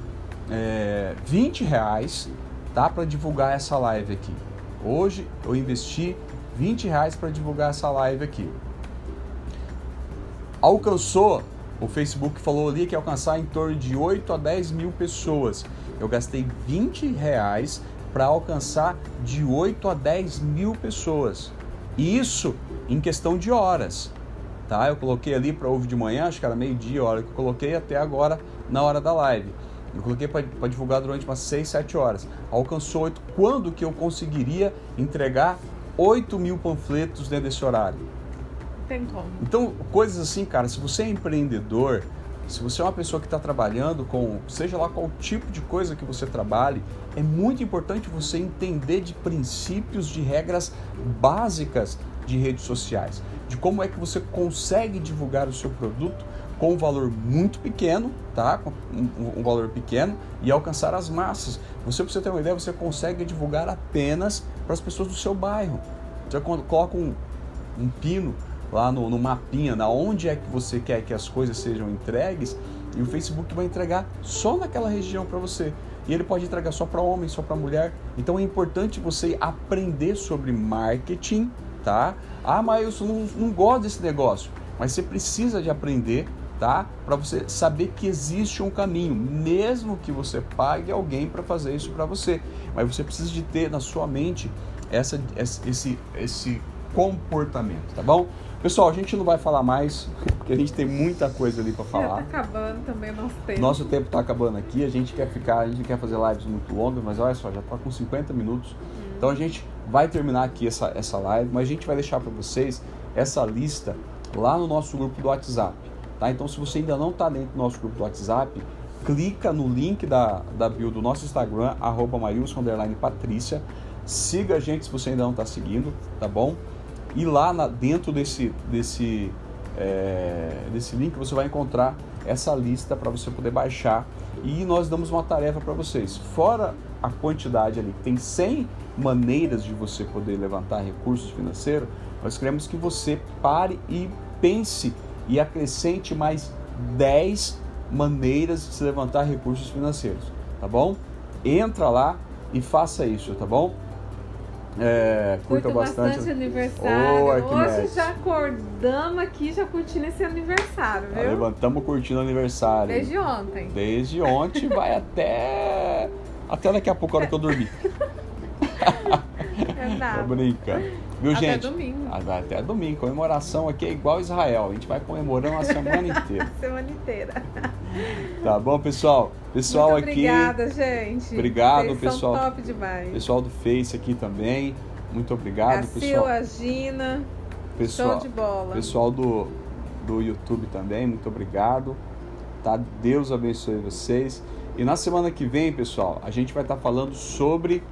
é, 20 reais tá, para divulgar essa live aqui. Hoje eu investi 20 reais para divulgar essa live aqui. Alcançou, o Facebook falou ali que ia alcançar em torno de 8 a 10 mil pessoas eu gastei 20 reais para alcançar de 8 a 10 mil pessoas. Isso em questão de horas. Tá? Eu coloquei ali para ouvir de manhã, acho que era meio-dia, hora que eu coloquei, até agora na hora da live. Eu coloquei para divulgar durante umas 6, 7 horas. Alcançou 8. Quando que eu conseguiria entregar 8 mil panfletos dentro desse horário? Tem como. Então, coisas assim, cara, se você é empreendedor, se você é uma pessoa que está trabalhando com, seja lá qual tipo de coisa que você trabalhe, é muito importante você entender de princípios, de regras básicas de redes sociais, de como é que você consegue divulgar o seu produto com um valor muito pequeno, tá? Com um, um valor pequeno e alcançar as massas. Você, para você ter uma ideia, você consegue divulgar apenas para as pessoas do seu bairro. Você coloca um, um pino lá no, no mapinha, na onde é que você quer que as coisas sejam entregues, e o Facebook vai entregar só naquela região para você. E ele pode entregar só para homem, só para mulher. Então é importante você aprender sobre marketing, tá? Ah, mas eu não, não gosto desse negócio. Mas você precisa de aprender, tá? Para você saber que existe um caminho, mesmo que você pague alguém para fazer isso para você. Mas você precisa de ter na sua mente essa, esse, esse comportamento, tá bom? Pessoal, a gente não vai falar mais, porque a gente tem muita coisa ali para falar. Já tá acabando também o nosso tempo. Nosso tempo tá acabando aqui, a gente quer ficar, a gente quer fazer lives muito longas, mas olha só, já tá com 50 minutos. Hum. Então a gente vai terminar aqui essa, essa live, mas a gente vai deixar para vocês essa lista lá no nosso grupo do WhatsApp. Tá? Então se você ainda não está dentro do nosso grupo do WhatsApp, clica no link da, da bio do nosso Instagram, arroba Patrícia. Siga a gente se você ainda não está seguindo, tá bom? E lá na, dentro desse, desse, é, desse link você vai encontrar essa lista para você poder baixar. E nós damos uma tarefa para vocês. Fora a quantidade ali, tem 100 maneiras de você poder levantar recursos financeiros, nós queremos que você pare e pense e acrescente mais 10 maneiras de se levantar recursos financeiros, tá bom? Entra lá e faça isso, tá bom? É, curta Curto bastante. bastante aniversário. Oh, Hoje já acordamos aqui, já curtindo esse aniversário, viu? levantamos curtindo o aniversário. Desde ontem. Desde ontem vai até. Até daqui a pouco, a hora que eu dormir. Tô brincando. Viu, até gente? domingo. Ah, até domingo. Comemoração aqui é igual Israel. A gente vai comemorando a semana inteira. semana inteira. Tá bom, pessoal? Pessoal Muito aqui. Obrigada, gente. Obrigado, Vocês pessoal. São top demais. Pessoal do Face aqui também. Muito obrigado, pessoal. A Gina. Pessoal, Show de bola. Pessoal do, do YouTube também, muito obrigado. Tá? Deus abençoe vocês. E na semana que vem, pessoal, a gente vai estar tá falando sobre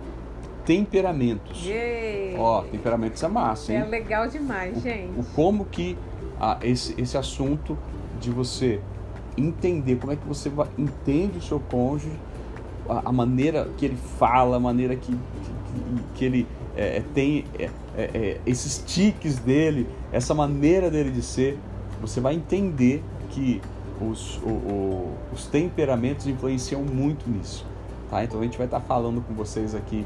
temperamentos. Yeah. Ó, temperamentos é massa, hein? É legal demais, o, gente. O como que ah, esse, esse assunto de você entender como é que você vai, entende o seu cônjuge, a, a maneira que ele fala, a maneira que, que, que ele é, é tem é, é, é, esses tiques dele, essa maneira dele de ser, você vai entender que os, o, o, os temperamentos influenciam muito nisso. Tá? Então a gente vai estar falando com vocês aqui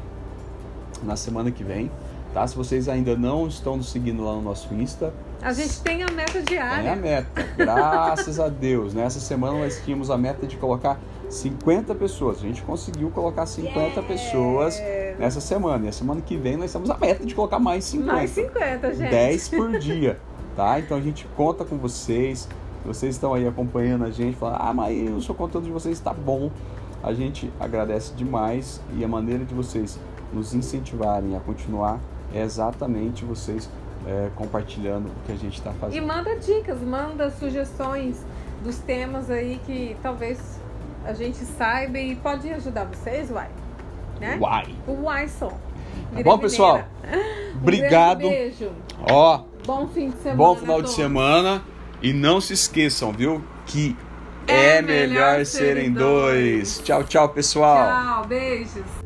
na semana que vem. Tá? Se vocês ainda não estão nos seguindo lá no nosso Insta. A gente tem a meta diária. Tem a meta, graças a Deus. Nessa semana nós tínhamos a meta de colocar 50 pessoas. A gente conseguiu colocar 50 yeah. pessoas nessa semana. E a semana que vem nós temos a meta de colocar mais 50. Mais 50, gente. 10 por dia. Tá? Então a gente conta com vocês. Vocês estão aí acompanhando a gente, falando, ah, mas o seu conteúdo de vocês está bom. A gente agradece demais e a maneira de vocês nos incentivarem a continuar é exatamente vocês é, compartilhando o que a gente está fazendo. E manda dicas, manda sugestões dos temas aí que talvez a gente saiba e pode ajudar vocês, uai. Né? Uai. O uai só. Tá bom, pessoal? Um Obrigado. beijo. Ó. Bom fim de semana. Bom final de semana. E não se esqueçam, viu? Que é, é melhor, melhor serem dois. dois. Tchau, tchau, pessoal. Tchau, beijos.